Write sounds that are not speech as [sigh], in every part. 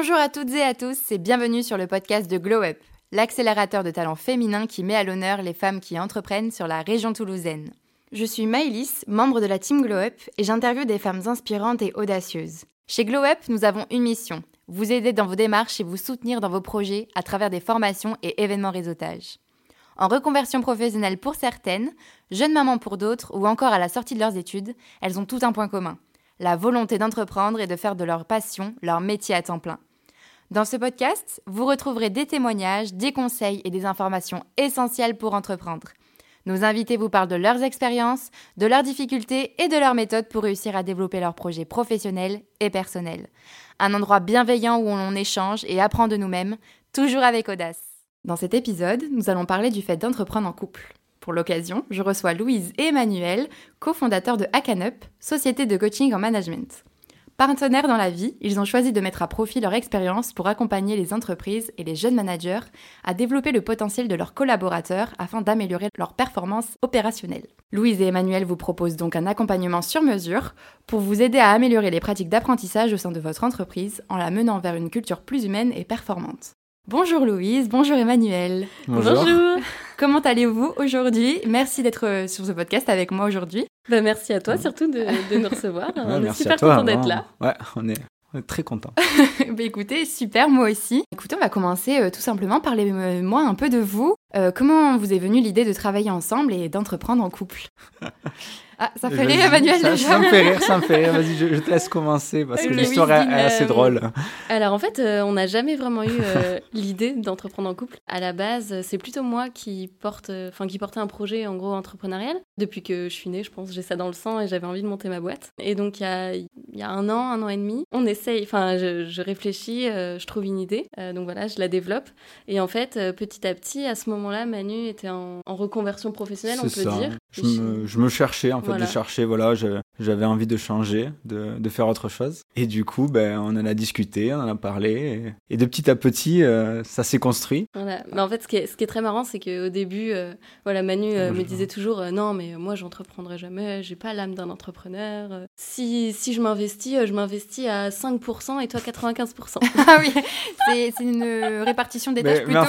Bonjour à toutes et à tous et bienvenue sur le podcast de Glow Up, l'accélérateur de talents féminins qui met à l'honneur les femmes qui entreprennent sur la région toulousaine. Je suis Maëlys, membre de la team Glow Up et j'interviewe des femmes inspirantes et audacieuses. Chez Glow Up, nous avons une mission, vous aider dans vos démarches et vous soutenir dans vos projets à travers des formations et événements réseautage. En reconversion professionnelle pour certaines, jeunes mamans pour d'autres ou encore à la sortie de leurs études, elles ont tout un point commun la volonté d'entreprendre et de faire de leur passion leur métier à temps plein. Dans ce podcast, vous retrouverez des témoignages, des conseils et des informations essentielles pour entreprendre. Nos invités vous parlent de leurs expériences, de leurs difficultés et de leurs méthodes pour réussir à développer leurs projets professionnels et personnels. Un endroit bienveillant où on échange et apprend de nous-mêmes, toujours avec audace. Dans cet épisode, nous allons parler du fait d'entreprendre en couple. Pour l'occasion, je reçois Louise et Emmanuel, cofondateurs de Hackanup, société de coaching en management. Partenaires dans la vie, ils ont choisi de mettre à profit leur expérience pour accompagner les entreprises et les jeunes managers à développer le potentiel de leurs collaborateurs afin d'améliorer leur performance opérationnelle. Louise et Emmanuel vous proposent donc un accompagnement sur mesure pour vous aider à améliorer les pratiques d'apprentissage au sein de votre entreprise en la menant vers une culture plus humaine et performante. Bonjour Louise, bonjour Emmanuel. Bonjour. [laughs] Comment allez-vous aujourd'hui? Merci d'être euh, sur ce podcast avec moi aujourd'hui. Bah, merci à toi surtout de, nous recevoir. [laughs] on est super content d'être là. Ouais, on est, très content. [laughs] bah, écoutez, super, moi aussi. Écoutez, on va commencer euh, tout simplement. Parlez-moi un peu de vous. Euh, comment vous est venue l'idée de travailler ensemble et d'entreprendre en couple? Ah, ça fait rire Emmanuel ça, ça, me fait rire, ça me fait rire. Vas-y, je, te laisse commencer parce que l'histoire est, assez drôle. Alors en fait, euh, on n'a jamais vraiment eu euh, l'idée d'entreprendre en couple. À la base, c'est plutôt moi qui porte, enfin qui portait un projet en gros entrepreneurial. Depuis que je suis née, je pense, j'ai ça dans le sang et j'avais envie de monter ma boîte. Et donc il y a, y a, un an, un an et demi, on essaye. Enfin, je, je réfléchis, euh, je trouve une idée. donc voilà, je la développe. Et en fait, petit à petit, à ce moment-là, Manu était en, en reconversion professionnelle, on peut dire. Je me, je me cherchais en fait de chercher, voilà, j'avais envie de changer, de, de, faire autre chose. Et du coup, ben, on en a discuté, on en a parlé, et, de petit à petit, euh, ça s'est construit. Voilà. Mais en fait, ce qui est, ce qui est très marrant, c'est qu'au début, euh, voilà, Manu euh, me disait toujours, non, mais moi, j'entreprendrai jamais, j'ai pas l'âme d'un entrepreneur. si, si je m'investis, je m'investis à 5% et toi 95%. [laughs] ah oui, [laughs] c'est une répartition des tâches plutôt.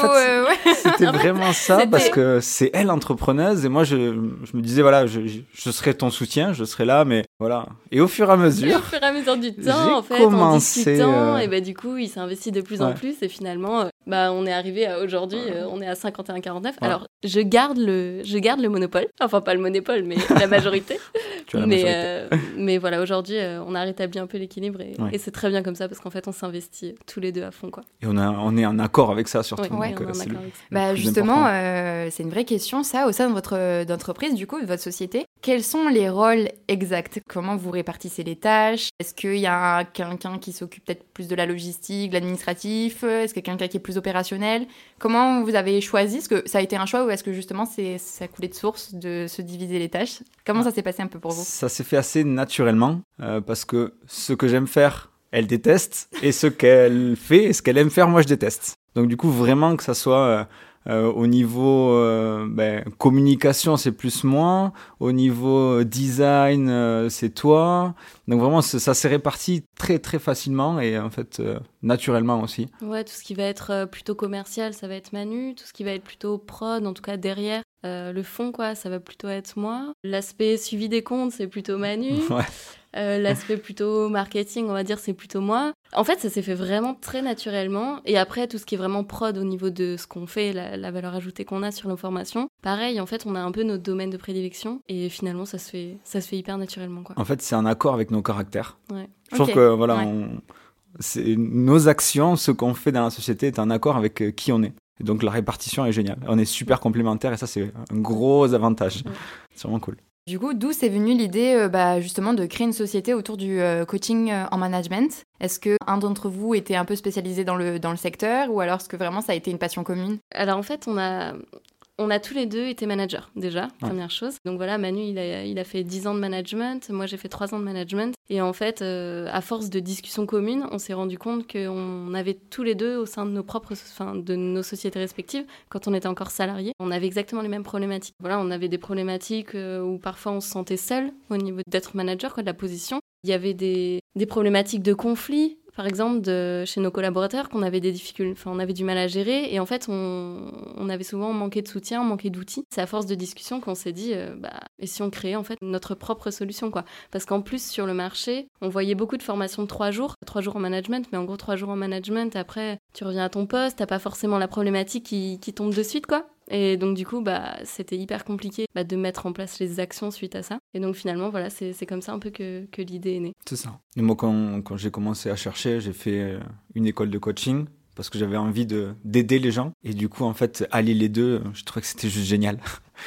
C'était [laughs] vraiment ça, parce que c'est elle entrepreneuse, et moi, je, je me disais, voilà, je, je serai ton soutien, je serai là, mais voilà. Et au fur et à mesure. [laughs] au fur et à mesure du temps, en fait, commencé, en euh, et bah, du coup, il s'est investi de plus en plus, et finalement, euh, bah, on est arrivé à aujourd'hui, euh, on est à 51-49. Alors, je garde, le, je garde le monopole, enfin, pas le monopole, mais la majorité. [laughs] mais, [laughs] mais voilà, aujourd'hui, on a rétabli un peu l'équilibre, et, c'est très bien comme ça, parce qu'en fait, on s'investit tous les deux à fond, quoi. Et on, a, on est en accord avec ça, surtout. Ouais, bah, justement, c'est une vraie question, ça, au sein de votre entreprise, du coup, de votre société. Quels sont les rôles exacts? Comment vous répartissez les tâches? Est-ce qu'il y a quelqu'un qui s'occupe peut-être plus de la logistique, de l'administratif? Est-ce qu'il y a quelqu'un qui est plus opérationnel? Comment vous avez choisi? Est-ce que ça a été un choix ou est-ce que justement c'est, ça a coulé de source de se diviser les tâches? Comment ça s'est passé un peu pour vous? Ça s'est fait assez naturellement euh, parce que ce que j'aime faire, elle déteste et ce qu'elle fait et ce qu'elle aime faire, moi je déteste. Donc du coup vraiment que ça soit... Euh, au niveau euh, ben, communication, c'est plus moi. Au niveau design, euh, c'est toi. Donc vraiment, ça s'est réparti très très facilement et en fait naturellement aussi. Ouais, tout ce qui va être plutôt commercial, ça va être Manu. Tout ce qui va être plutôt prod, en tout cas derrière, le fond, quoi, ça va plutôt être moi. L'aspect suivi des comptes, c'est plutôt Manu. [laughs] Ouais. Euh, l'aspect plutôt marketing, on va dire, c'est plutôt moi. En fait, ça s'est fait vraiment très naturellement. Et après, tout ce qui est vraiment prod au niveau de ce qu'on fait, la, valeur ajoutée qu'on a sur nos formations, pareil, en fait, on a un peu notre domaine de prédilection. Et finalement, ça se fait, ça se fait hyper naturellement. Quoi. En fait, c'est un accord avec nos caractères. Je trouve que voilà, nos actions, ce qu'on fait dans la société est en accord avec euh, qui on est. Et donc la répartition est géniale. On est super complémentaires et ça, c'est un gros avantage. C'est vraiment cool. Du coup, d'où c'est venu l'idée euh, bah, justement de créer une société autour du euh, coaching euh, en management? Est-ce que un d'entre vous était un peu spécialisé dans le, dans le secteur ou alors est-ce que vraiment ça a été une passion commune? Alors en fait, on a, on a tous les deux été managers, déjà, première chose. Donc voilà, Manu, il a, il a fait 10 ans de management, moi j'ai fait 3 ans de management. Et en fait, euh, à force de discussions communes, on s'est rendu compte qu'on avait tous les deux, au sein de nos propres, enfin, de nos sociétés respectives, quand on était encore salariés, on avait exactement les mêmes problématiques. Voilà, on avait des problématiques euh, où parfois on se sentait seul au niveau d'être manager, quoi, de la position. Il y avait des, des problématiques de conflit par exemple, chez nos collaborateurs qu'on avait des difficultés, enfin, on avait du mal à gérer et en fait, on, avait souvent manqué de soutien, manqué d'outils. C'est à force de discussion qu'on s'est dit, euh, bah, et si on créait en fait notre propre solution, quoi. Parce qu'en plus, sur le marché, on voyait beaucoup de formations de trois jours, trois jours en management, mais en gros, trois jours en management, après, tu reviens à ton poste, t'as pas forcément la problématique qui, qui tombe de suite, quoi. Et donc du coup, bah, c'était hyper compliqué bah, de mettre en place les actions suite à ça. Et donc finalement, voilà, c'est comme ça un peu que, que l'idée est née. C'est ça. Et moi, quand, quand j'ai commencé à chercher, j'ai fait euh, une école de coaching parce que j'avais envie d'aider les gens. Et du coup, en fait, allier les deux, je trouvais que c'était juste génial.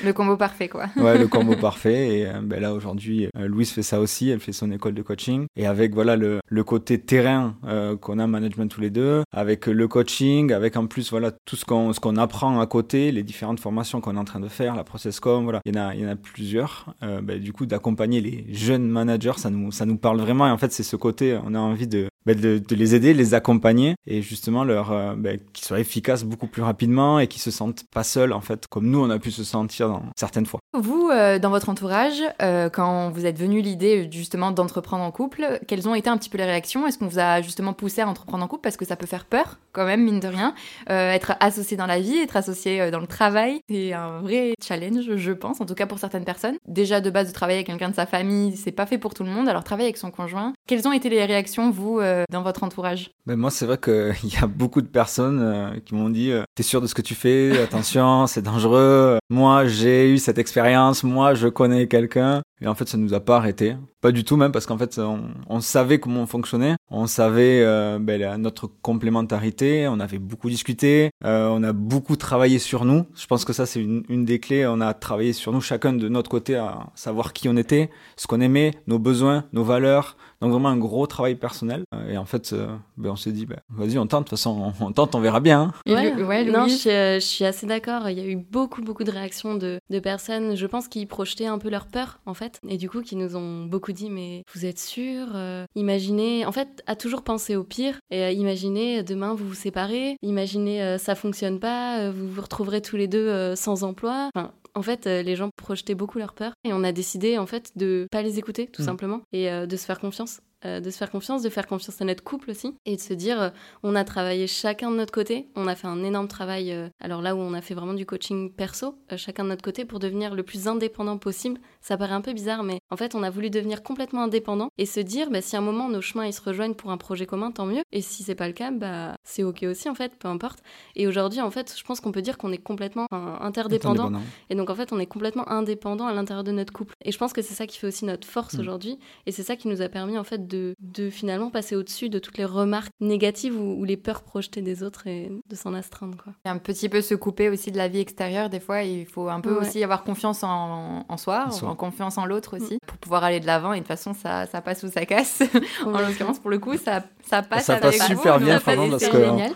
Le combo parfait, quoi. [laughs] ouais, le combo [laughs] parfait. Et euh, ben là, aujourd'hui, euh, Louise fait ça aussi. Elle fait son école de coaching. Et avec, voilà, le, le côté terrain euh, qu'on a management tous les deux, avec le coaching, avec en plus, voilà, tout ce qu'on ce qu'on apprend à côté, les différentes formations qu'on est en train de faire, la processcom, voilà. Il y en a, il y en a plusieurs. Ben, du coup, d'accompagner les jeunes managers, ça nous, ça nous parle vraiment. Et en fait, c'est ce côté, on a envie de, ben, de, de, les aider, les accompagner et justement leur ben, qu'ils soient efficaces beaucoup plus rapidement et qu'ils se sentent pas seuls en fait comme nous on a pu se sentir certaines fois. Vous, euh, dans votre entourage, euh, quand vous êtes venu l'idée justement d'entreprendre en couple, quelles ont été un petit peu les réactions? Est-ce qu'on vous a justement poussé à entreprendre en couple? Parce que ça peut faire peur quand même, mine de rien, euh, être associé dans la vie, être associé dans le travail, c'est un vrai challenge, je pense, en tout cas pour certaines personnes. Déjà de base de travailler avec quelqu'un de sa famille, c'est pas fait pour tout le monde. Alors travailler avec son conjoint, quelles ont été les réactions vous dans votre entourage? Ben Moi, c'est vrai qu'il [laughs] y a beaucoup de personnes qui m'ont dit "T'es sûr de ce que tu fais? Attention, c'est dangereux." Moi, j'ai eu cette expérience, moi je connais quelqu'un, et en fait ça nous a pas arrêté. Pas du tout même parce qu'en fait on, savait comment on fonctionnait, on savait euh, ben, notre complémentarité, on avait beaucoup discuté, euh, on a beaucoup travaillé sur nous. Je pense que ça c'est une, des clés, on a travaillé sur nous chacun de notre côté à savoir qui on était, ce qu'on aimait, nos besoins, nos valeurs, donc vraiment un gros travail personnel. Euh, et en fait, euh, ben, on s'est dit, ben, vas-y, on tente. De toute façon, on, tente, on verra bien. Hein. Ouais, non, je suis, assez d'accord. Il y a eu beaucoup, beaucoup de réactions de, personnes, je pense, qui projetaient un peu leur peur, en fait. Et du coup, qui nous ont beaucoup dit, mais vous êtes sûr euh, Imaginez, en fait, à toujours penser au pire. Et imaginez, demain, vous vous séparez. Imaginez, ça fonctionne pas. vous vous retrouverez tous les deux sans emploi. Enfin, en fait, euh, les gens projetaient beaucoup leur peur et on a décidé en fait de pas les écouter tout mm. simplement et euh, de se faire confiance. Euh, de se faire confiance, de faire confiance à notre couple aussi, et de se dire, euh, on a travaillé chacun de notre côté, on a fait un énorme travail, euh, alors là où on a fait vraiment du coaching perso, chacun de notre côté, pour devenir le plus indépendant possible. Ça paraît un peu bizarre, mais en fait, on a voulu devenir complètement indépendant et se dire, bah, si à un moment nos chemins ils se rejoignent pour un projet commun, tant mieux. Et si c'est pas le cas, bah, c'est ok aussi en fait, peu importe. Et aujourd'hui, en fait, je pense qu'on peut dire qu'on est complètement interdépendant. Et donc en fait, on est complètement indépendant à l'intérieur de notre couple. Et je pense que c'est ça qui fait aussi notre force mm. aujourd'hui. Et c'est ça qui nous a permis en fait de de, finalement passer au-dessus de toutes les remarques négatives ou, les peurs projetées des autres et de s'en astreindre. Quoi. Un petit peu se couper aussi de la vie extérieure, des fois, il faut un peu aussi avoir confiance en, soi, en, confiance en l'autre aussi, pour pouvoir aller de l'avant. Et de toute façon, ça, ça passe ou ça casse. [laughs] en l'occurrence, pour le coup, ça, ça passe. Ça passe super bien, parce que... Génial.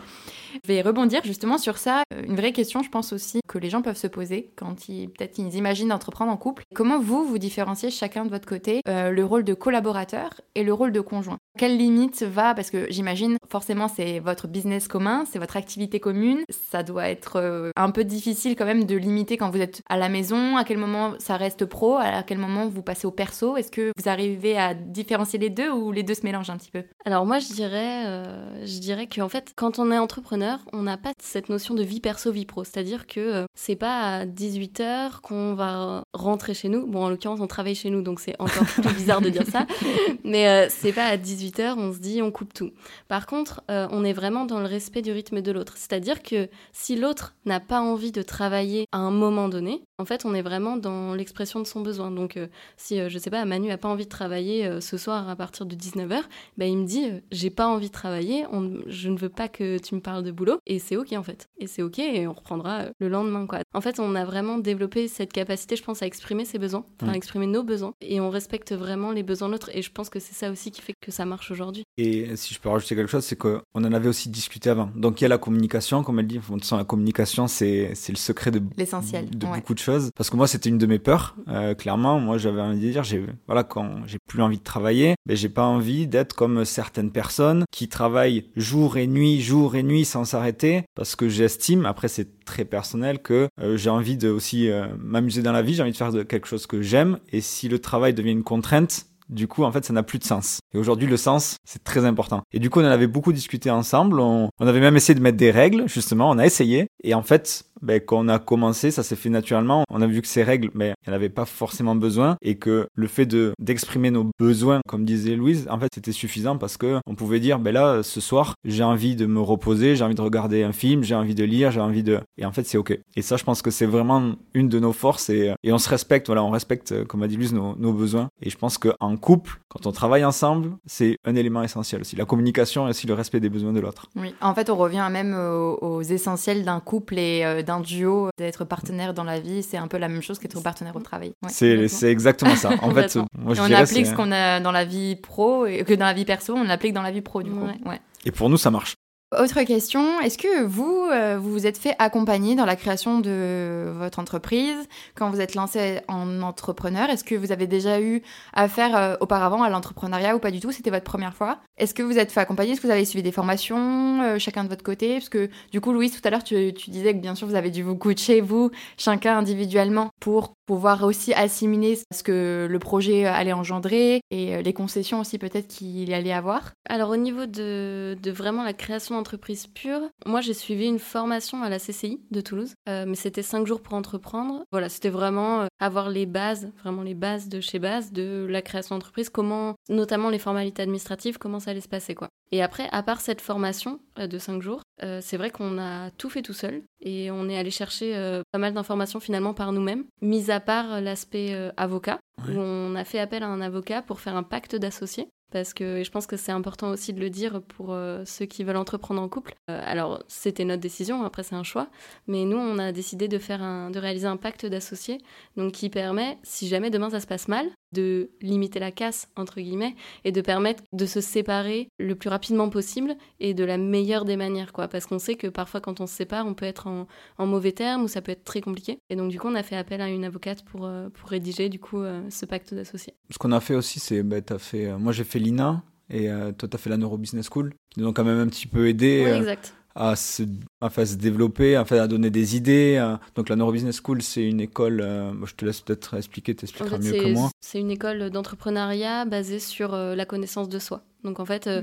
Je vais rebondir justement sur ça. Une vraie question, je pense aussi, que les gens peuvent se poser quand ils peut-être ils imaginent d'entreprendre en couple. Comment vous, vous différenciez chacun de votre côté euh, le rôle de collaborateur et le rôle de conjoint? Quelle limite va Parce que j'imagine, forcément, c'est votre business commun, c'est votre activité commune. Ça doit être euh, un peu difficile quand même de limiter quand vous êtes à la maison. À quel moment ça reste pro? À quel moment vous passez au perso? Est-ce que vous arrivez à différencier les deux ou les deux se mélangent un petit peu? Alors moi, je dirais, euh, je dirais qu'en fait, quand on est entrepreneur on n'a pas cette notion de vie perso, vie pro. C'est-à-dire que euh, c'est pas à 18h qu'on va rentrer chez nous. Bon, en l'occurrence, on travaille chez nous, donc c'est encore plus bizarre de dire ça. [laughs] Mais euh, c'est pas à 18h, on se dit, on coupe tout. Par contre, euh, on est vraiment dans le respect du rythme de l'autre. C'est-à-dire que si l'autre n'a pas envie de travailler à un moment donné, en fait, on est vraiment dans l'expression de son besoin. Donc, si, je sais pas, Manu a pas envie de travailler ce soir à partir de 19h, bah, il me dit, j'ai pas envie de travailler, je ne veux pas que tu me parles de boulot et c'est ok en fait. Et c'est ok et on reprendra euh, le lendemain quoi. En fait, on a vraiment développé cette capacité, je pense, à exprimer ses besoins, à exprimer nos besoins et on respecte vraiment les besoins de l'autre et je pense que c'est ça aussi qui fait que ça marche aujourd'hui. Et si je peux rajouter quelque chose, c'est qu'on en avait aussi discuté avant. Donc il y a la communication, comme elle dit. De toute façon, la communication, c'est le secret de, l'essentiel de beaucoup de choses. Parce que moi, c'était une de mes peurs. Euh, clairement, moi, j'avais envie de dire, j'ai voilà, quand j'ai plus envie de travailler, mais j'ai pas envie d'être comme certaines personnes qui travaillent jour et nuit, jour et nuit sans s'arrêter parce que j'estime, après c'est très personnel, que euh, j'ai envie de aussi euh, m'amuser dans la vie, j'ai envie de faire de quelque chose que j'aime et si le travail devient une contrainte, du coup, en fait, ça n'a plus de sens. Et aujourd'hui, le sens, c'est très important. Et du coup, on en avait beaucoup discuté ensemble. On, avait même essayé de mettre des règles, justement. On a essayé. Et en fait, ben, quand on a commencé, ça s'est fait naturellement. On a vu que ces règles, mais ben, il n'y en avait pas forcément besoin et que le fait de d'exprimer nos besoins, comme disait Louise, en fait, c'était suffisant parce que on pouvait dire, ben là, ce soir, j'ai envie de me reposer, j'ai envie de regarder un film, j'ai envie de lire, j'ai envie de, et en fait, c'est ok. Et ça, je pense que c'est vraiment une de nos forces et, on se respecte, voilà, on respecte, comme a dit Louise, nos, nos besoins. Et je pense qu'en couple, quand on travaille ensemble, c'est un élément essentiel aussi. La communication et aussi le respect des besoins de l'autre. Oui, en fait, on revient même aux, aux essentiels d'un couple et euh, d'un duo, d'être partenaire dans la vie, c'est un peu la même chose qu'être partenaire au travail. Ouais, c'est exactement ça. En [laughs] fait, moi, je on applique ce qu'on a dans la vie pro et que dans la vie perso, on l'applique dans la vie pro du coup. Ouais. Et pour nous, ça marche. Autre question, est-ce que vous, euh, vous vous êtes fait accompagner dans la création de votre entreprise quand vous êtes lancé en entrepreneur? Est-ce que vous avez déjà eu affaire euh, auparavant à l'entrepreneuriat ou pas du tout? C'était votre première fois. Est-ce que vous êtes fait accompagner? Est-ce que vous avez suivi des formations euh, chacun de votre côté? Parce que du coup, Louise, tout à l'heure, tu, tu, disais que bien sûr, vous avez dû vous coacher, vous, chacun individuellement, pour pouvoir aussi assimiler ce que le projet allait engendrer et les concessions aussi peut-être qu'il allait avoir. Alors au niveau de, de vraiment la création entreprise pure. Moi, j'ai suivi une formation à la CCI de Toulouse, euh, mais c'était cinq jours pour entreprendre. Voilà, c'était vraiment euh, avoir les bases, vraiment les bases de chez base de la création d'entreprise, comment, notamment les formalités administratives, comment ça allait se passer, quoi. Et après, à part cette formation euh, de cinq jours, c'est vrai qu'on a tout fait tout seul et on est allé chercher pas mal d'informations finalement par nous-mêmes, mis à part l'aspect avocat, on a fait appel à un avocat pour faire un pacte d'associés parce que je pense que c'est important aussi de le dire pour euh, ceux qui veulent entreprendre en couple. Euh, alors c'était notre décision, après c'est un choix, mais nous on a décidé de faire un, de réaliser un pacte d'associés, donc qui permet, si jamais demain ça se passe mal, de limiter la casse entre guillemets et de permettre de se séparer le plus rapidement possible et de la meilleure des manières quoi, parce qu'on sait que parfois quand on se sépare on peut être en, en, mauvais termes ou ça peut être très compliqué. Et donc du coup on a fait appel à une avocate pour euh, pour rédiger du coup ce pacte d'associés. Ce qu'on a fait aussi c'est, bah, as fait, moi j'ai fait l'INA et euh, toi, tu as fait la Neurobusiness School, qui nous ont quand même un petit peu aidé euh, à, se, à se développer, à, à donner des idées. Euh. Donc la Neurobusiness School, c'est une école, je te laisse peut-être expliquer, tu expliqueras mieux que moi. C'est une école d'entrepreneuriat basée sur la connaissance de soi. Donc en fait, euh,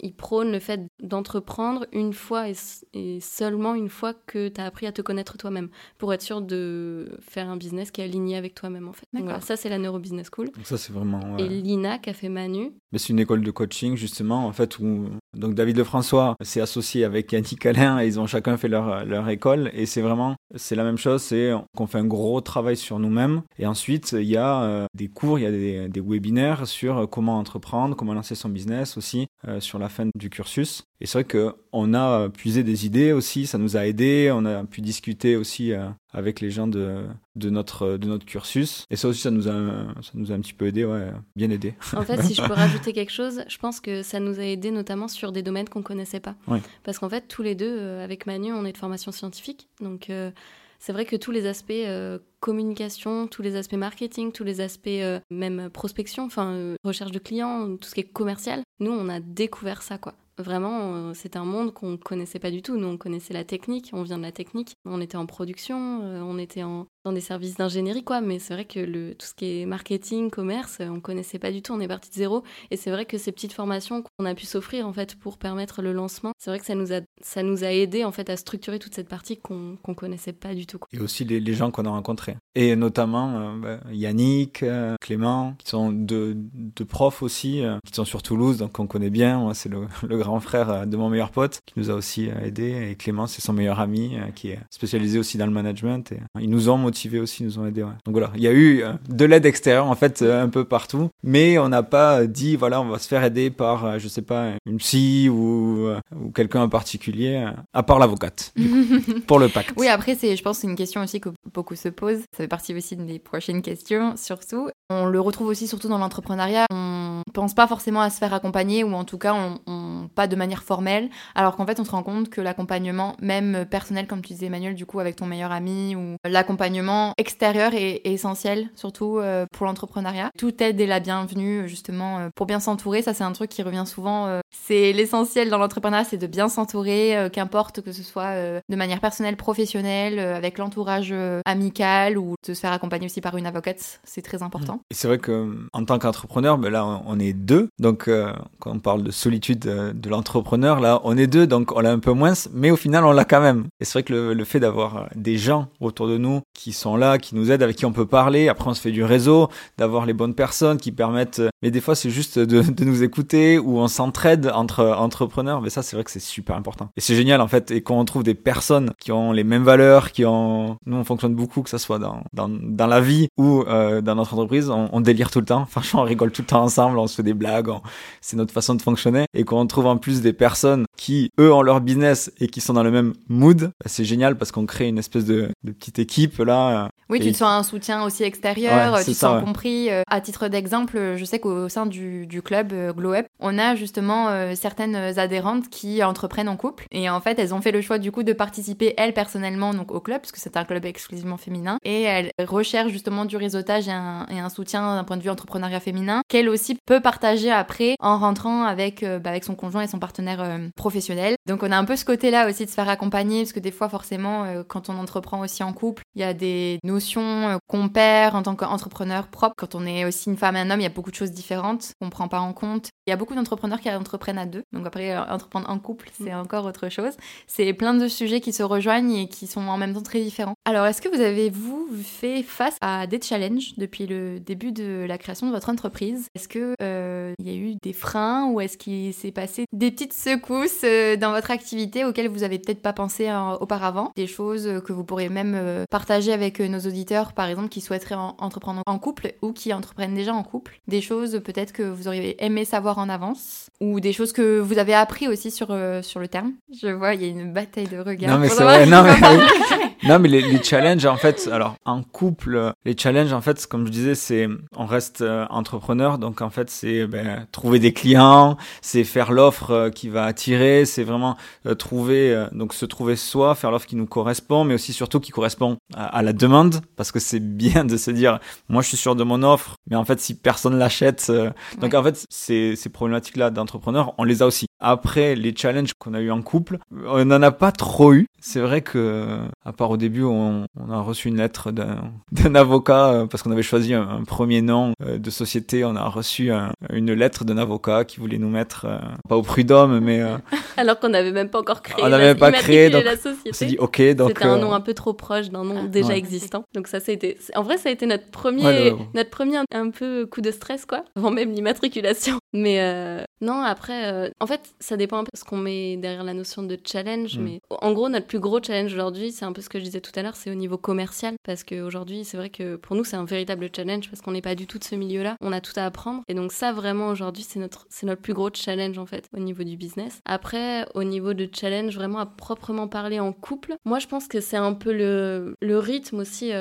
il prône le fait d'entreprendre une fois et, seulement une fois que tu as appris à te connaître toi-même pour être sûr de faire un business qui est aligné avec toi-même en fait. Donc voilà, ça c'est la Neurobusiness School. Donc ça c'est vraiment. Et l'INA a fait Manu. Mais c'est une école de coaching justement en fait où donc David Lefrançois s'est associé avec Yannick Alain et ils ont chacun fait leur, leur école et c'est vraiment c'est la même chose, c'est qu'on fait un gros travail sur nous-mêmes et ensuite il y a euh, des cours, il y a des, des webinaires sur comment entreprendre, comment lancer son business aussi euh, sur la fin du cursus. Et c'est vrai qu'on a puisé des idées aussi, ça nous a aidé, on a pu discuter aussi euh, avec les gens de, de, notre, de notre cursus. Et ça aussi, ça nous a, ça nous a un petit peu aidé, ouais, bien aidé. En fait, si je peux [laughs] rajouter quelque chose, je pense que ça nous a aidé notamment sur des domaines qu'on connaissait pas. Parce qu'en fait, tous les deux, euh, avec Manu, on est de formation scientifique. Donc c'est vrai que tous les aspects euh, communication, tous les aspects marketing, tous les aspects euh, même prospection, enfin euh, recherche de clients, tout ce qui est commercial, nous on a découvert ça quoi. Vraiment, c'est un monde qu'on connaissait pas du tout. Nous, on connaissait la technique, on vient de la technique, on était en production, on était en, dans des services d'ingénierie, quoi. Mais c'est vrai que tout ce qui est marketing, commerce, on connaissait pas du tout. On est parti de zéro. Et c'est vrai que ces petites formations qu'on a pu s'offrir, en fait, pour permettre le lancement, c'est vrai que ça nous a, ça nous a aidé, en fait, à structurer toute cette partie qu'on qu'on connaissait pas du tout. Et aussi les, gens qu'on a rencontrés. Et notamment euh, bah, Yannick, euh, Clément, qui sont deux, profs aussi, euh, qui sont sur Toulouse, donc on connaît bien. C'est [laughs] le, grand frère de mon meilleur pote qui nous a aussi aidé. Et Clément, c'est son meilleur ami, qui est spécialisé aussi dans le management. Et ils nous ont aussi, nous ont aidé. Ouais. Donc voilà, il y a eu euh, de l'aide extérieure en fait euh, un peu partout, mais on n'a pas dit voilà on va se faire aider par euh, je sais pas une psy ou, ou quelqu'un en particulier, à part l'avocate [laughs] pour le pacte. Oui après c'est je pense c'est une question aussi que beaucoup se posent. Ça fait partie aussi des prochaines questions surtout. On le retrouve aussi surtout dans l'entrepreneuriat. On pense pas forcément à se faire accompagner ou en tout cas on, on pas de manière formelle, alors qu'en fait on se rend compte que l'accompagnement même personnel comme tu disais Emmanuel du coup avec ton meilleur ami ou l'accompagnement extérieur est, essentiel, surtout pour l'entrepreneuriat. Toute aide est la bienvenue, justement, pour bien s'entourer. Ça, c'est un truc qui revient souvent. c'est l'essentiel dans l'entrepreneuriat, c'est de bien s'entourer, qu'importe que ce soit de manière personnelle, professionnelle, avec l'entourage amical ou de se faire accompagner aussi par une avocate. C'est très important. Et c'est vrai que en tant qu'entrepreneur, ben là, on est deux. Donc, quand on parle de solitude de l'entrepreneur, là, on est deux, donc on l'a un peu moins, mais au final, on l'a quand même. Et c'est vrai que le, fait d'avoir euh, des gens autour de nous qui sont là, qui nous aident, avec qui on peut parler, après on se fait du réseau, d'avoir les bonnes personnes qui permettent, euh, mais des fois c'est juste de, nous écouter ou on s'entraide entre entrepreneurs, mais ça c'est vrai que c'est super important. Et c'est génial en fait, et quand on trouve des personnes qui ont les mêmes valeurs, qui ont, nous on fonctionne beaucoup, que ça soit dans, dans, la vie ou euh, dans notre entreprise, on, on, délire tout le temps, [laughs] franchement on rigole tout le temps ensemble, on se fait des blagues, c'est notre façon de fonctionner, et qu'on trouve en plus des personnes qui, eux, ont leur business et qui sont dans le même mood, bah, c'est génial parce qu'on crée une espèce de petite équipe là. Oui, tu te sens un soutien aussi extérieur, tu te sens compris. Euh, à titre d'exemple, je sais qu'au sein du, du club euh, Glow Up, on a justement euh, certaines adhérentes qui entreprennent en couple et en fait, elles ont fait le choix du coup de participer elles personnellement donc au club parce que c'est un club exclusivement féminin et elles recherchent justement du réseautage et un, et un soutien d'un point de vue entrepreneuriat féminin qu'elle aussi peut partager après en rentrant avec bah, avec son conjoint et son partenaire professionnel. Donc on a un peu ce côté-là aussi de se faire accompagner parce que des fois forcément quand on entreprend aussi en couple, il y a des notions euh, qu'on perd en tant qu'entrepreneur propre. Quand on est aussi une femme et un homme, il y a beaucoup de choses différentes qu'on prend pas en compte. Il y a beaucoup d'entrepreneurs qui entreprennent à deux. Donc après, euh, entreprendre en couple, c'est mm. encore autre chose. C'est plein de sujets qui se rejoignent et qui sont en même temps très différents. Alors, est-ce que vous avez, vous, fait face à des challenges depuis le début de la création de votre entreprise? Est-ce que euh, y a eu des freins ou est-ce qu'il s'est passé des petites secousses dans votre activité auxquelles vous avez peut-être pas pensé auparavant? Des choses que vous pourriez même partager avec nos auditeurs, par exemple, qui souhaiteraient entreprendre en couple ou qui entreprennent déjà en couple. Des choses peut-être que vous auriez aimé savoir en avance ou des choses que vous avez appris aussi sur, euh, sur le terme. Je vois, il y a une bataille de regards. Non, mais c'est vrai. Non, mais, [laughs] [laughs] non, mais les, challenges, en fait, alors, en couple, les challenges, en fait, comme je disais, c'est, on reste euh, entrepreneur, donc en fait, c'est ben, trouver des clients, c'est faire l'offre euh, qui va attirer, c'est vraiment trouver, donc se trouver soi, faire l'offre qui nous correspond, mais aussi surtout qui correspond à, la demande, parce que c'est bien de se dire, moi je suis sûr de mon offre, mais en fait si personne l'achète, euh, donc en fait ces, ces problématiques-là d'entrepreneur, on les a aussi. Après les challenges qu'on a eu en couple, on n'en a pas trop eu. C'est vrai que, à part au début, on, on a reçu une lettre d'un [laughs] avocat euh, parce qu'on avait choisi un, premier nom euh, de société. On a reçu une lettre d'un avocat qui voulait nous mettre pas au prud'homme, mais [laughs] alors qu'on n'avait même pas encore créé. On n'avait pas créé, donc la société. on s'est dit ok. Donc c'était un nom un peu trop proche d'un nom déjà existant. Donc ça, ça a été. En vrai, ça a été notre premier, notre premier un peu coup de stress quoi, [laughs] avant même l'immatriculation. Mais euh, non, après, euh, en fait, ça dépend un peu de ce qu'on met derrière la notion de challenge. Mm. Mais en gros, notre plus gros challenge aujourd'hui, c'est un peu ce que je disais tout à l'heure, c'est au niveau commercial. Parce qu'aujourd'hui, c'est vrai que pour nous, c'est un véritable challenge parce qu'on n'est pas du tout de ce milieu-là. On a tout à apprendre. Et donc, ça, vraiment, aujourd'hui, c'est notre, c'est notre plus gros challenge en fait au niveau du business. Après, au niveau de challenge, vraiment à proprement parler en couple, moi, je pense que c'est un peu le, le rythme aussi.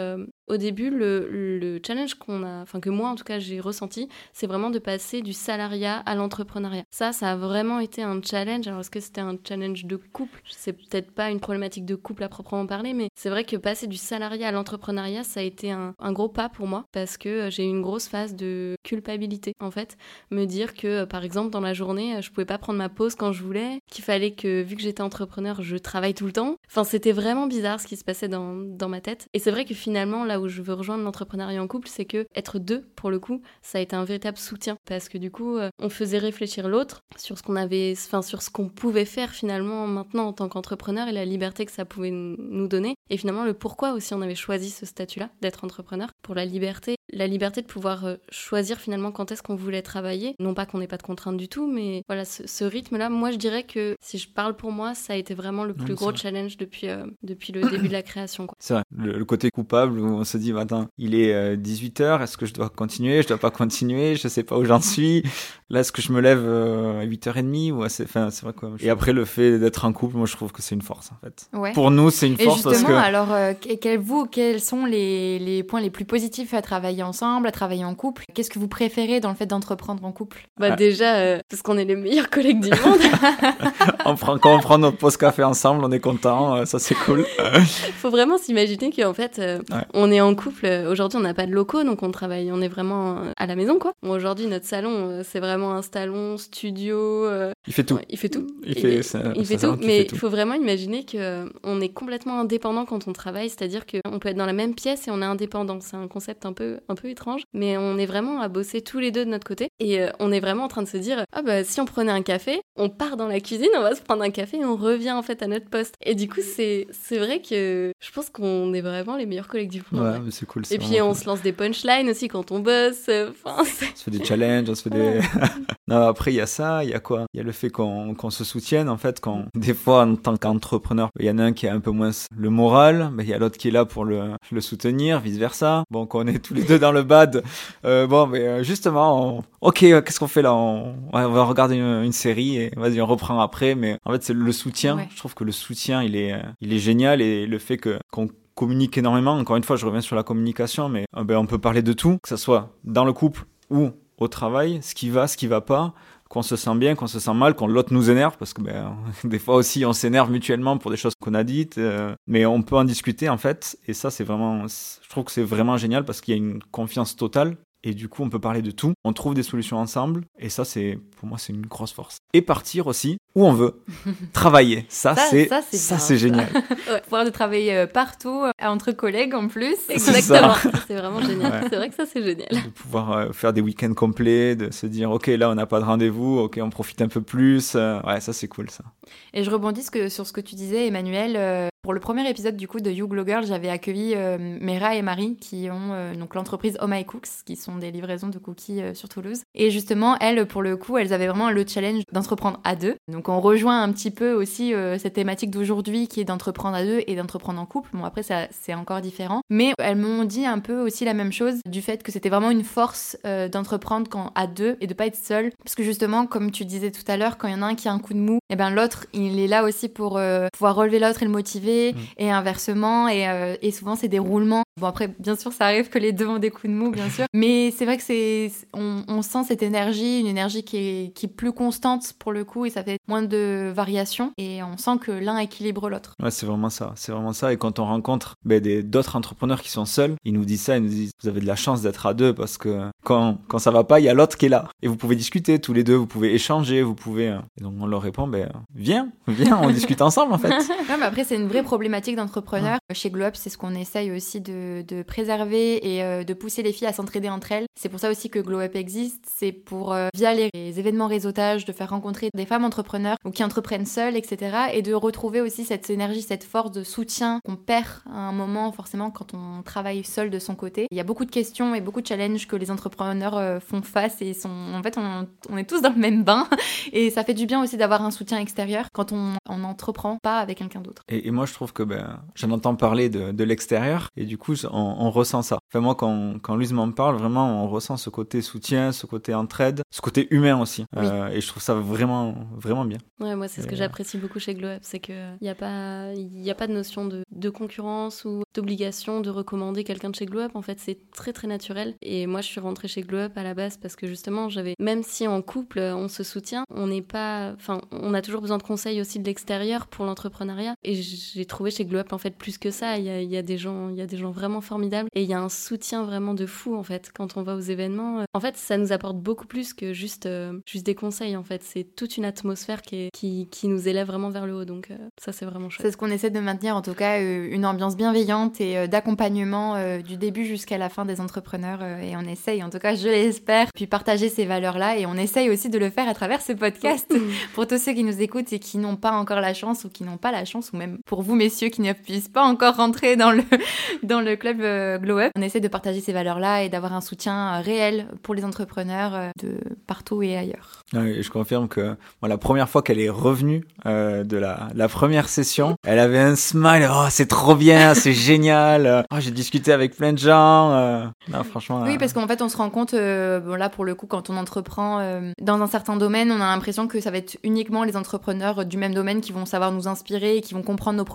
Au début, le, le challenge qu'on a, enfin que moi en tout cas j'ai ressenti, c'est vraiment de passer du salariat à l'entrepreneuriat. Ça, ça a vraiment été un challenge. Alors est-ce que c'était un challenge de couple? C'est peut-être pas une problématique de couple à proprement parler, mais c'est vrai que passer du salariat à l'entrepreneuriat, ça a été un, un, gros pas pour moi parce que euh, j'ai eu une grosse phase de culpabilité en fait, me dire que euh, par exemple dans la journée, euh, je pouvais pas prendre ma pause quand je voulais, qu'il fallait que vu que j'étais entrepreneur, je travaille tout le temps. Enfin, c'était vraiment bizarre ce qui se passait dans, dans ma tête. Et c'est vrai que finalement là où je veux rejoindre l'entrepreneuriat en couple, c'est que être deux, pour le coup, ça a été un véritable soutien. Parce que du coup, euh, on faisait réfléchir l'autre sur ce qu'on avait, enfin, sur ce qu'on pouvait faire finalement maintenant en tant qu'entrepreneur et la liberté que ça pouvait nous donner. Et finalement, le pourquoi aussi on avait choisi ce statut-là d'être entrepreneur. Pour la liberté, la liberté de pouvoir euh, choisir finalement quand est-ce qu'on voulait travailler. Non pas qu'on n'ait pas de contraintes du tout, mais voilà, ce, rythme-là, moi je dirais que si je parle pour moi, ça a été vraiment le plus gros challenge depuis, euh, depuis le début de la création. C'est vrai, le, côté coupable où on se dit, attends, il est 18h, est-ce que je dois continuer, je dois pas continuer, je sais pas où j'en suis. Là, est-ce que je me lève euh, à 8h30 ou c'est enfin, c'est vrai quoi. Et après, le fait d'être en couple, moi je trouve que c'est une force en fait. Pour nous, c'est une force parce que alors, euh, quels, vous, quels sont les, les, points les plus positifs à travailler ensemble, à travailler en couple? Qu'est-ce que vous préférez dans le fait d'entreprendre en couple? Bah ah. déjà, euh, parce qu'on est les meilleurs [laughs] collègues du monde. [laughs] on prend, quand on prend notre pause café ensemble, on est content, euh, ça c'est cool. Il faut vraiment s'imaginer qu'en fait, on est en couple. Aujourd'hui, on n'a pas de locaux, donc on travaille, on est vraiment à la maison, quoi. Aujourd'hui, notre salon, c'est vraiment un salon, studio. Il fait tout. Il fait tout. Il, fait, il fait tout, mais il faut vraiment imaginer qu'on est complètement indépendant quand on travaille, c'est-à-dire qu'on peut être dans la même pièce et on est indépendant. C'est un concept un peu, un peu étrange, mais on est vraiment à bosser tous les deux de notre côté et euh, on est vraiment en train de se dire ah bah si on prenait un café, on part dans la cuisine, on va se prendre un café et on revient en fait à notre poste. Et du coup c'est vrai que je pense qu'on est vraiment les meilleurs collègues du monde. Ouais, mais c'est cool. Et puis on se lance des punchlines aussi quand on bosse. Enfin, on se fait des challenges, on se fait des. [laughs] non après il y a ça, il y a quoi? Il y a le fait qu'on qu'on se soutienne en fait quand des fois en tant qu'entrepreneur il y en a un qui a un peu moins le moral, mais il y a l'autre qui est là pour le, le soutenir, vice versa. Bon, quand on est tous les deux dans le bad, euh, bon, mais euh, justement, ok, euh, qu'est-ce qu'on fait là? On... va regarder une, série et vas-y, on reprend après. Mais en fait, c'est le soutien. Je trouve que le soutien, il est, il est génial et le fait que qu'on communique énormément. Encore une fois, je reviens sur la communication, mais ben, on peut parler de tout, que ce soit dans le couple ou au travail, ce qui va, ce qui va pas qu'on se sent bien, qu'on se sent mal, quand l'autre nous énerve, parce que ben, [laughs] des fois aussi on s'énerve mutuellement pour des choses qu'on a dites, euh, mais on peut en discuter en fait, et ça c'est vraiment, je trouve que c'est vraiment génial parce qu'il y a une confiance totale, et du coup on peut parler de tout, on trouve des solutions ensemble, et ça c'est, pour moi c'est une grosse force. Et partir aussi où on veut, [laughs] travailler, ça, c'est, ça c'est génial. [laughs] ouais, pouvoir de travailler euh, partout, euh, entre collègues en plus. Exactement, [laughs] c'est vraiment génial. C'est vrai que ça c'est génial. De pouvoir faire des week-ends complets, de se dire ok là on n'a pas de rendez-vous, ok on profite un peu plus, ouais ça c'est cool ça. Et je rebondis sur ce que tu disais Emmanuel, pour le premier épisode du coup de You Glow Girl, j'avais accueilli euh, Mera et Marie qui ont euh, donc l'entreprise Oh My Cooks qui sont des livraisons de cookies euh, sur Toulouse. Et justement, elles pour le coup, elles avaient vraiment le challenge d'entreprendre à deux. Donc on rejoint un petit peu aussi cette thématique d'aujourd'hui qui est d'entreprendre à deux et d'entreprendre en couple. Bon après ça c'est encore différent, mais elles m'ont dit un peu aussi la même chose du fait que c'était vraiment une force d'entreprendre quand à deux et de pas être seul parce que justement comme tu disais tout à l'heure quand il y en a un qui a un coup de mou, et eh ben l'autre il est là aussi pour pouvoir relever l'autre et le motiver Mm. et inversement. Et, euh, et souvent, c'est des roulements. Bon, après, bien sûr, ça arrive que les deux ont des coups de mou, bien sûr. [laughs] Mais c'est vrai que c'est, on, on, sent cette énergie, une énergie qui est, qui est plus constante pour le coup et ça fait moins de variations. Et on sent que l'un équilibre l'autre. Ouais, c'est vraiment ça. C'est vraiment ça. Et quand on rencontre ben, d'autres entrepreneurs qui sont seuls, ils nous disent ça. Ils nous disent Vous avez de la chance d'être à deux parce que quand, quand ça va pas, il y a l'autre qui est là. Et vous pouvez discuter tous les deux, vous pouvez échanger, vous pouvez. Euh, et donc on leur répond ben, Viens, viens, on discute ensemble en fait. [laughs] non, mais après, c'est une vraie problématique d'entrepreneur. Chez Globe, c'est ce qu'on essaye aussi de, de préserver et euh, de pousser les filles à s'entraider entre elles. C'est pour ça aussi que Glow Up existe. C'est pour, euh, via les, événements réseautage, de faire rencontrer des femmes entrepreneurs ou qui entreprennent seules, etc. Et de retrouver aussi cette énergie, cette force de soutien qu'on perd à un moment, forcément, quand on travaille seul de son côté. Il y a beaucoup de questions et beaucoup de challenges que les entrepreneurs euh, font face et sont, en fait, on, on, est tous dans le même bain. [laughs] Et ça fait du bien aussi d'avoir un soutien extérieur quand on, on entreprend pas avec quelqu'un d'autre. Et, et, moi, je trouve que ben, j'en entends parler de, de l'extérieur et du coup, on, on, ressent ça. Enfin, moi, quand, quand Louise m'en parle, vraiment, on ressent ce côté soutien, ce côté entraide, ce côté humain aussi. Euh, et je trouve ça vraiment, vraiment bien. Ouais, moi, c'est ce que j'apprécie beaucoup chez Glow Up, c'est qu'il n'y a, pas, y a pas de notion de, de concurrence ou d'obligation de recommander quelqu'un de chez Glow Up. En fait, c'est très, très naturel. Et moi, je suis rentrée chez Glow Up à la base parce que justement, j'avais, même si en couple, on se soutient, on n'est pas, enfin, on a toujours besoin de conseils aussi de l'extérieur pour l'entrepreneuriat. Et j'ai trouvé chez Glow Up, en fait, plus que ça. Il y a, y a des gens, il y a des gens vraiment formidables et il y a un soutien vraiment de fou en fait quand on va aux événements. Euh, en fait, ça nous apporte beaucoup plus que juste, euh, juste des conseils en fait. C'est toute une atmosphère qui, est, qui, qui, nous élève vraiment vers le haut. Donc euh, ça, c'est vraiment chouette. C'est ce qu'on essaie de maintenir en tout cas, une ambiance bienveillante et d'accompagnement du début jusqu'à la fin des entrepreneurs. et on essaye, en tout cas, je l'espère, puis partager ces valeurs-là. Et on essaye aussi de le faire à travers ce podcast [laughs] pour tous ceux qui nous écoutent et qui n'ont pas encore la chance ou qui n'ont pas la chance, ou même pour vous, messieurs, qui ne puissent pas encore rentrer dans le, dans le club Glow Up. On essaie de partager ces valeurs-là et d'avoir un soutien euh, réel pour les entrepreneurs euh, de partout et ailleurs. je confirme que la première fois qu'elle est revenue euh, de la, la, première session, elle avait un smile. Oh, c'est trop bien, [laughs] c'est génial. Oh, j'ai discuté avec plein de gens. Non, franchement. Oui, parce qu'en fait, on se rend compte, bon, là, pour le coup, quand on entreprend dans un certain domaine, on a l'impression que ça va être uniquement les entrepreneurs du même domaine qui vont savoir nous inspirer et qui vont comprendre nos,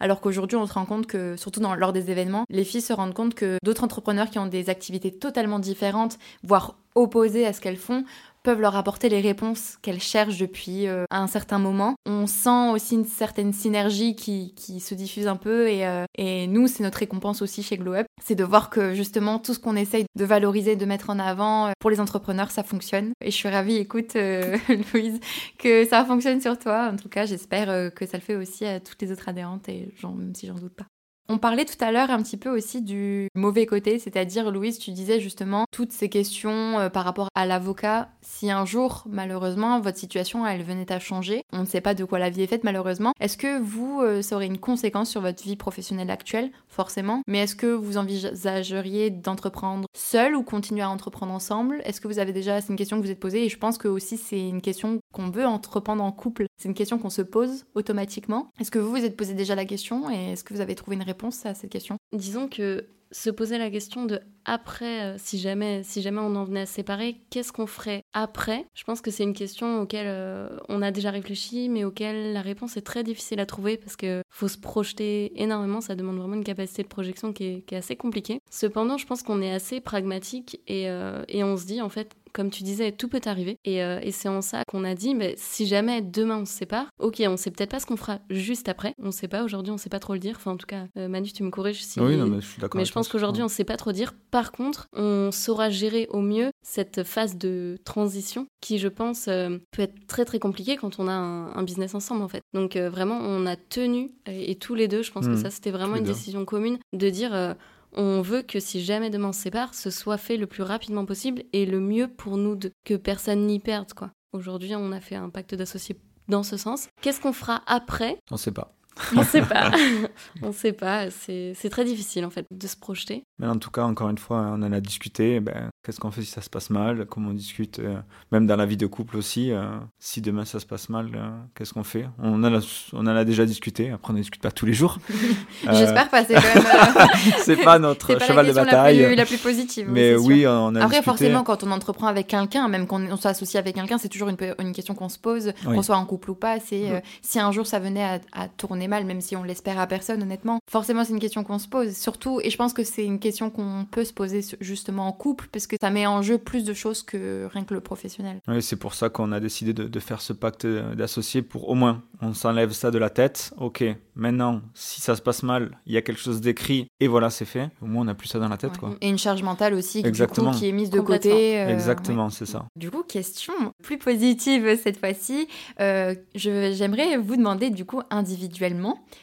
alors qu'aujourd'hui on se rend compte que, surtout lors des événements, les filles se rendent compte que d'autres entrepreneurs qui ont des activités totalement différentes, voire opposées à ce qu'elles font, peuvent leur apporter les réponses qu'elles cherchent depuis euh, un certain moment. On sent aussi une certaine synergie qui, qui se diffuse un peu et, euh, et nous, c'est notre récompense aussi chez Glow Up, c'est de voir que justement tout ce qu'on essaye de valoriser, de mettre en avant euh, pour les entrepreneurs, ça fonctionne. Et je suis ravie, écoute, [laughs] Louise, que ça fonctionne sur toi. En tout cas, j'espère que ça le fait aussi à toutes les autres adhérentes et même si j'en doute pas. On parlait tout à l'heure un petit peu aussi du mauvais côté, c'est-à-dire Louise, tu disais justement toutes ces questions euh, par rapport à l'avocat. Si un jour, malheureusement, votre situation, elle venait à changer, on ne sait pas de quoi la vie est faite malheureusement, est-ce que vous, euh, ça aurait une conséquence sur votre vie professionnelle actuelle? Forcément. Mais est-ce que vous envisageriez d'entreprendre seul ou continuer à entreprendre ensemble? Est-ce que vous avez déjà, c'est une question que vous êtes posée et je pense que aussi c'est une question qu'on veut entreprendre en couple. C'est une question qu'on se pose automatiquement. Est-ce que vous vous êtes posé déjà la question et est-ce que vous avez trouvé une réponse à cette question Disons que se poser la question de après, euh, si jamais, si jamais on en venait à se séparer, qu'est-ce qu'on ferait après? Je pense que c'est une question auquel euh, on a déjà réfléchi, mais auquel la réponse est très difficile à trouver parce que faut se projeter énormément. Ça demande vraiment une capacité de projection qui est, assez compliquée. Cependant, je pense qu'on est assez pragmatique et, euh, et on se dit en fait comme tu disais, tout peut arriver. Et, euh, et c'est en ça qu'on a dit, mais si jamais demain on se sépare, ok, on sait peut-être pas ce qu'on fera juste après. On sait pas, aujourd'hui on sait pas trop le dire. Enfin, en tout cas, euh, Manu, tu me corriges si. Oui, non, mais je suis d'accord. Mais je pense qu'aujourd'hui on sait pas trop dire. Par contre, on saura gérer au mieux cette phase de transition qui, je pense, euh, peut être très très compliquée quand on a un, business ensemble en fait. Donc vraiment, on a tenu, et, tous les deux, je pense que hmm. ça c'était vraiment une décision commune, de dire on veut que si jamais demain on se sépare, ce soit fait le plus rapidement possible et le mieux pour nous deux, que personne n'y perde quoi. Aujourd'hui, on a fait un pacte d'associés dans ce sens. Qu'est-ce qu'on fera après? On sait pas. [laughs] On sait pas. [laughs] on sait pas. C'est très difficile en fait de se projeter. Mais en tout cas, encore une fois, on en a discuté. Ben, Qu'est-ce qu'on fait si ça se passe mal? Comment on discute euh, Même dans la vie de couple aussi. Euh, si demain ça se passe mal, euh, qu'est-ce qu'on fait? On en, a, on en a déjà discuté. Après, on ne discute pas tous les jours. [laughs] J'espère pas. C'est quand même. c'est pas notre cheval de bataille. La plus, la plus positive. Mais oui, on a Après, forcément, quand on entreprend avec quelqu'un, même quand on s'associe avec quelqu'un, c'est toujours une, une, question qu'on se pose, qu'on soit en couple ou pas. C'est si un jour ça venait à, à tourner mal, même si on l'espère à personne, honnêtement. Forcément, c'est une question qu'on se pose. Surtout, et je pense que c'est une question qu'on peut se poser justement en couple, parce que ça met en jeu plus de choses que rien que le professionnel. Oui, c'est pour ça qu'on a décidé de, faire ce pacte d'associés pour au moins on s'enlève ça de la tête. Ok, maintenant, si ça se passe mal, il y a quelque chose d'écrit et voilà, c'est fait. Au moins, on n'a plus ça dans la tête. Quoi. Et une charge mentale aussi Exactement. qui est mise de côté. Euh, Exactement, c'est ça. Du coup, question plus positive cette fois-ci. Euh, j'aimerais vous demander du coup individuellement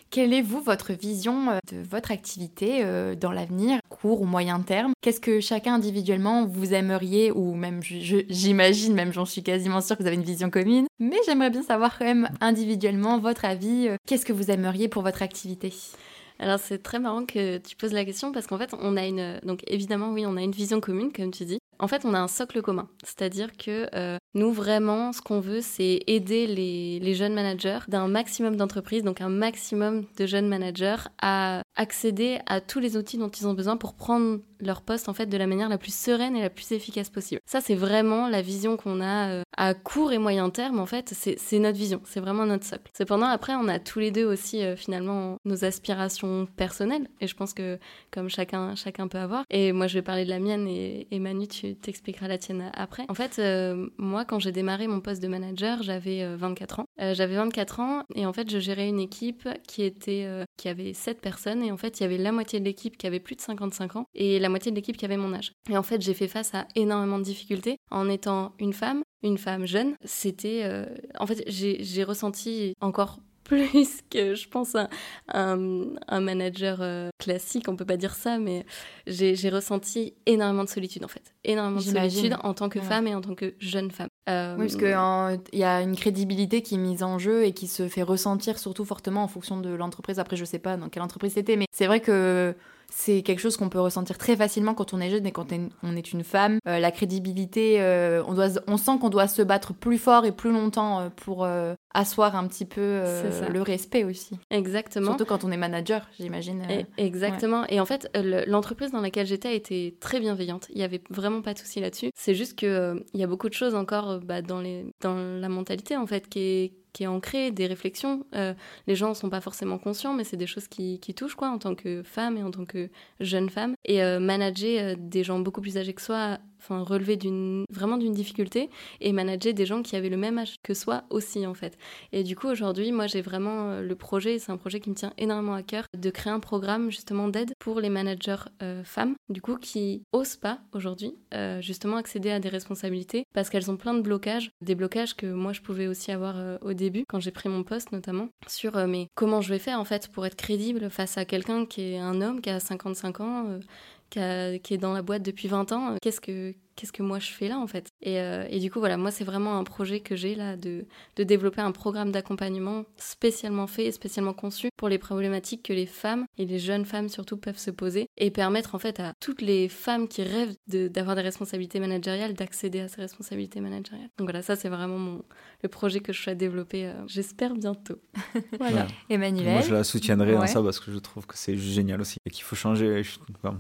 quelle est, vous, votre vision euh, de votre activité euh, dans l'avenir, court ou moyen terme? Qu'est-ce que chacun individuellement vous aimeriez, ou même, j'imagine, même j'en suis quasiment sûre que vous avez une vision commune, mais j'aimerais bien savoir quand même individuellement votre avis. Euh, qu'est-ce que vous aimeriez pour votre activité? Alors c'est très marrant que tu poses la question parce qu'en fait on a une donc évidemment oui on a une vision commune comme tu dis en fait, on a un socle commun. C'est-à-dire que euh, nous, vraiment, ce qu'on veut, c'est aider les, les, jeunes managers d'un maximum d'entreprises, donc un maximum de jeunes managers, à accéder à tous les outils dont ils ont besoin pour prendre leur poste en fait de la manière la plus sereine et la plus efficace possible. Ça, c'est vraiment la vision qu'on a euh, à court et moyen terme. En fait, c'est notre vision, c'est vraiment notre socle. Cependant, après, on a tous les deux aussi euh, finalement nos aspirations personnelles, et je pense que comme chacun, chacun peut avoir. Et moi, je vais parler de la mienne, et, et Manu, tu t'expliqueras la tienne après. En fait, euh, moi, quand j'ai démarré mon poste de manager, j'avais 24 ans. j'avais 24 ans, et en fait, je gérais une équipe qui était, qui avait 7 personnes, en fait, il y avait la moitié de l'équipe qui avait plus de 55 ans, et la moitié de l'équipe qui avait mon âge. Et en fait, j'ai fait face à énormément de difficultés en étant une femme, une femme jeune. C'était, euh, en fait, j'ai ressenti encore plus [laughs] que je pense un, un, manager euh, classique, on peut pas dire ça, mais j'ai ressenti énormément de solitude en fait, énormément de solitude en tant que femme et en tant que jeune femme. Euh, oui, parce qu'il y a une crédibilité qui est mise en jeu et qui se fait ressentir surtout fortement en fonction de l'entreprise. Après, je sais pas dans quelle entreprise c'était, mais c'est vrai que c'est quelque chose qu'on peut ressentir très facilement quand on est jeune et quand on est une femme. Euh, la crédibilité, euh, on, doit, on sent qu'on doit se battre plus fort et plus longtemps euh, pour asseoir un petit peu le respect aussi. Exactement. Surtout quand on est manager, j'imagine. exactement. Et en fait, l'entreprise dans laquelle j'étais était très bienveillante. Il n'y avait vraiment pas de souci là-dessus. C'est juste qu'il il y a beaucoup de choses encore bah, dans, les, dans la mentalité en fait qui est qui est ancrée, des réflexions. les gens ne sont pas forcément conscients, mais c'est des choses qui, qui, touchent quoi en tant que femme et en tant que jeune femme. Et manager des gens beaucoup plus âgés que soi enfin relever vraiment d'une difficulté et manager des gens qui avaient le même âge que soi aussi en fait. Et du coup aujourd'hui, moi j'ai vraiment euh, le projet, c'est un projet qui me tient énormément à cœur de créer un programme justement d'aide pour les managers euh, femmes, du coup qui osent pas aujourd'hui euh, justement accéder à des responsabilités parce qu'elles ont plein de blocages, des blocages que moi je pouvais aussi avoir au début quand j'ai pris mon poste notamment sur mais comment je vais faire en fait pour être crédible face à quelqu'un qui est un homme qui a 55 ans qui, est dans la boîte depuis 20 ans, euh, qu'est-ce que, qu'est-ce que moi je fais là en fait. Et, euh, et, du coup voilà moi c'est vraiment un projet que j'ai là de, de, développer un programme d'accompagnement spécialement fait et spécialement conçu pour les problématiques que les femmes et les jeunes femmes surtout peuvent se poser et permettre en fait à toutes les femmes qui rêvent d'avoir des responsabilités managériales d'accéder à ces responsabilités managériales. Donc voilà ça c'est vraiment mon, le projet que je souhaite développer euh, j'espère bientôt. [laughs] Voilà. Emmanuel moi je la soutiendrai dans ça parce que je trouve que c'est génial aussi et qu'il faut changer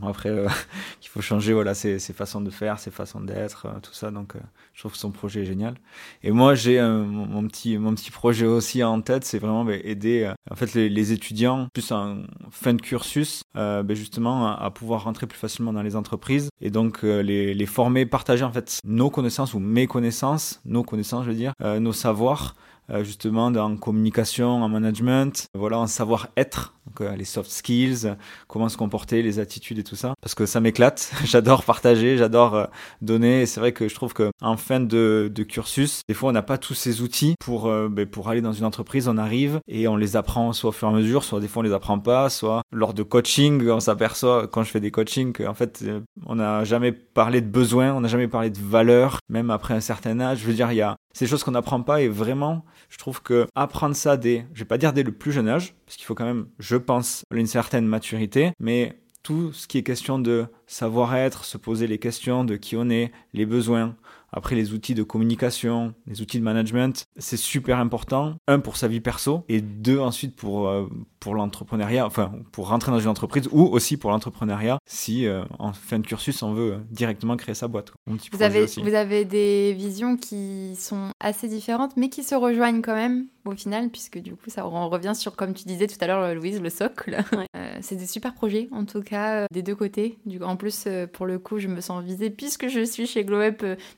après euh, [laughs] qu'il faut changer voilà ses, ses façons de faire ses façons d'être, euh, tout ça. Donc, euh, je trouve son projet génial. Et moi, j'ai mon, petit, mon petit projet aussi en tête, c'est vraiment bah, aider euh, en fait les, étudiants, plus en fin de cursus, bah, justement à, pouvoir rentrer plus facilement dans les entreprises et donc les, les former, partager en fait nos connaissances ou mes connaissances, nos connaissances, je veux dire, nos savoirs justement dans communication, en management, voilà, en savoir-être euh, les soft skills, comment se comporter, les attitudes et tout ça. Parce que ça m'éclate, [laughs] j'adore partager, j'adore euh, donner. C'est vrai que je trouve que en fin de, de cursus, des fois on n'a pas tous ces outils pour euh, ben, pour aller dans une entreprise. On arrive et on les apprend soit au fur et à mesure, soit des fois on les apprend pas, soit lors de coaching, on s'aperçoit quand je fais des coachings qu'en fait on n'a jamais parlé de besoins, on n'a jamais parlé de valeurs, même après un certain âge. Je veux dire, il y a ces choses qu'on n'apprend pas et vraiment, je trouve que apprendre ça dès, je vais pas dire dès le plus jeune âge, parce qu'il faut quand même, je pense, une certaine maturité, mais tout ce qui est question de savoir-être, se poser les questions de qui on est, les besoins, après, les outils de communication, les outils de management, c'est super important. Un, pour sa vie perso, et deux, ensuite, pour, euh, pour l'entrepreneuriat, enfin, pour rentrer dans une entreprise, ou aussi pour l'entrepreneuriat, si euh, en fin de cursus, on veut directement créer sa boîte. Vous avez, vous avez des visions qui sont assez différentes, mais qui se rejoignent quand même au final, puisque du coup, ça on revient sur, comme tu disais tout à l'heure, Louise, le socle. [laughs] Euh, c'est des super projets, en tout cas, des deux côtés. Du, en plus, pour le coup, je me sens visée puisque je suis chez Glow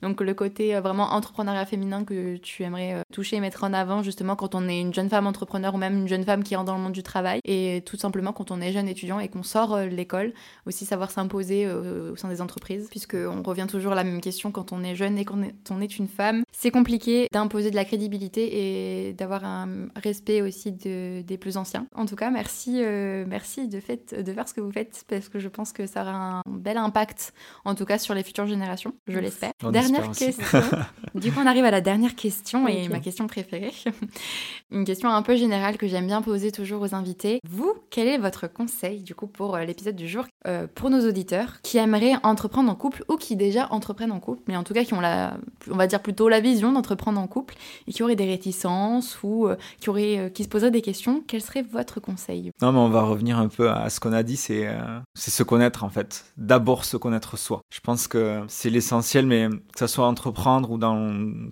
donc le côté euh, vraiment entrepreneuriat féminin que tu aimerais euh, toucher et mettre en avant justement quand on est une jeune femme entrepreneur ou même une jeune femme qui entre dans le monde du travail et tout simplement quand on est jeune étudiant et qu'on sort euh, de l'école, aussi savoir s'imposer au sein des entreprises puisque on revient toujours à la même question quand on est jeune et quand on est une femme. C'est compliqué d'imposer de la crédibilité et d'avoir un respect aussi de, des plus anciens. En tout cas, merci, merci de, fait, de faire ce que vous faites parce que je pense que ça aura un bel impact en tout cas sur les futures générations, je l'espère. Dernière question. [laughs] du coup, on arrive à la dernière question et ma question préférée. [laughs] Une question un peu générale que j'aime bien poser toujours aux invités. Vous, quel est votre conseil du coup pour euh, l'épisode du jour euh, pour nos auditeurs qui aimeraient entreprendre en couple ou qui déjà entreprennent en couple, mais en tout cas qui ont la, on va dire plutôt la vision d'entreprendre en couple et qui auraient des réticences ou euh, qui auraient, qui se poseraient des questions? Quel serait votre conseil? Non, mais on va revenir un peu à ce qu'on a dit, c'est c'est se connaître en fait. D'abord se connaître soi. Je pense que c'est l'essentiel, mais que ça soit entreprendre ou dans,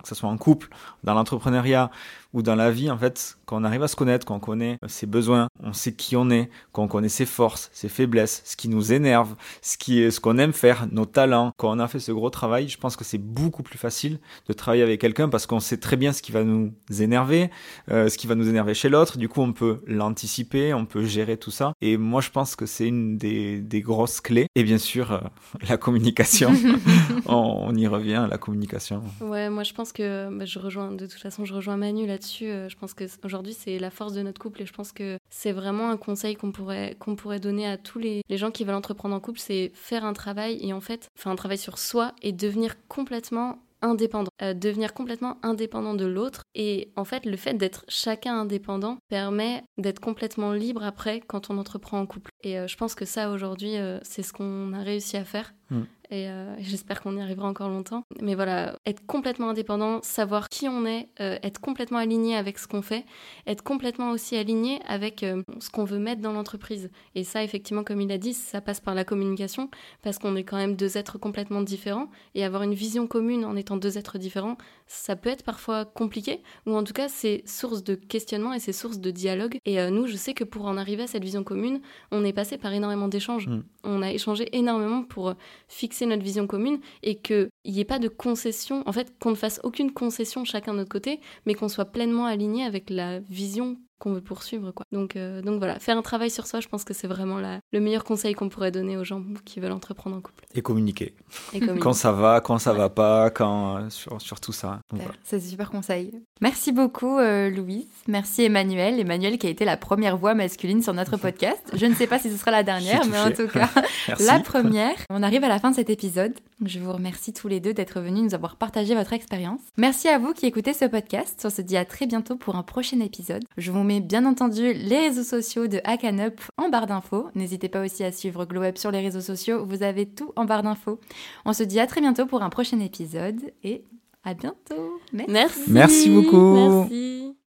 que ce soit en couple, dans l'entrepreneuriat ou dans la vie, en fait, quand on arrive à se connaître, quand on connaît ses besoins, on sait qui on est, quand on connaît ses forces, ses faiblesses, ce qui nous énerve, ce qui est, ce qu'on aime faire, nos talents. Quand on a fait ce gros travail, je pense que c'est beaucoup plus facile de travailler avec quelqu'un parce qu'on sait très bien ce qui va nous énerver, euh, ce qui va nous énerver chez l'autre. Du coup, on peut l'anticiper, on peut gérer tout ça. Et moi, je pense que c'est une des, des, grosses clés. Et bien sûr, euh, [laughs] la communication. [laughs] on, on, y revient, la communication. Ouais, moi, je pense que bah, je rejoins, de toute façon, je rejoins Manu là euh, Je pense qu'aujourd'hui, c'est la force de notre couple et je pense que c'est vraiment un conseil qu'on pourrait, pourrait donner à tous les, les gens qui veulent entreprendre en couple, c'est faire un travail et en fait, faire un travail sur soi et devenir complètement indépendant, euh, devenir complètement indépendant de l'autre. Et en fait, le fait d'être chacun indépendant permet d'être complètement libre après quand on entreprend en couple. Et euh, je pense que ça, aujourd'hui, c'est ce qu'on a réussi à faire. Euh, et j'espère qu'on y arrivera encore longtemps. Mais voilà, être complètement indépendant, savoir qui on est, euh, être complètement aligné avec ce qu'on fait, être complètement aussi aligné avec euh, ce qu'on veut mettre dans l'entreprise. Et ça, effectivement, comme il a dit, ça passe par la communication, parce qu'on est quand même deux êtres complètement différents, et avoir une vision commune en étant deux êtres différents, ça peut être parfois compliqué, ou en tout cas c'est source de questionnement et c'est source de dialogue. Et nous, je sais que pour en arriver à cette vision commune, on est passé par énormément d'échanges. Mm. On a échangé énormément pour fixer notre vision commune et qu'il n'y ait pas de concession, en fait qu'on ne fasse aucune concession chacun de notre côté, mais qu'on soit pleinement aligné avec la vision qu'on veut poursuivre. Quoi. Donc, euh, donc voilà, faire un travail sur soi, je pense que c'est vraiment la, le meilleur conseil qu'on pourrait donner aux gens qui veulent entreprendre en couple. Et communiquer. quand ça va, quand ça va pas, quand, euh, sur, sur, tout ça. C'est super conseil. Merci beaucoup euh, Louise, merci Emmanuel. Emmanuel qui a été la première voix masculine sur notre [laughs] podcast. Je ne sais pas si ce sera la dernière, mais en tout cas [laughs] la première. On arrive à la fin de cet épisode. Je vous remercie tous les deux d'être venus nous avoir partagé votre expérience. Merci à vous qui écoutez ce podcast. On se dit à très bientôt pour un prochain épisode. Je vous mets bien entendu les réseaux sociaux de Hackanup en barre d'infos. N'hésitez pas aussi à suivre GlowUp sur les réseaux sociaux. Vous avez tout en barre d'infos. On se dit à très bientôt pour un prochain épisode et à bientôt. Merci. Merci beaucoup. Merci.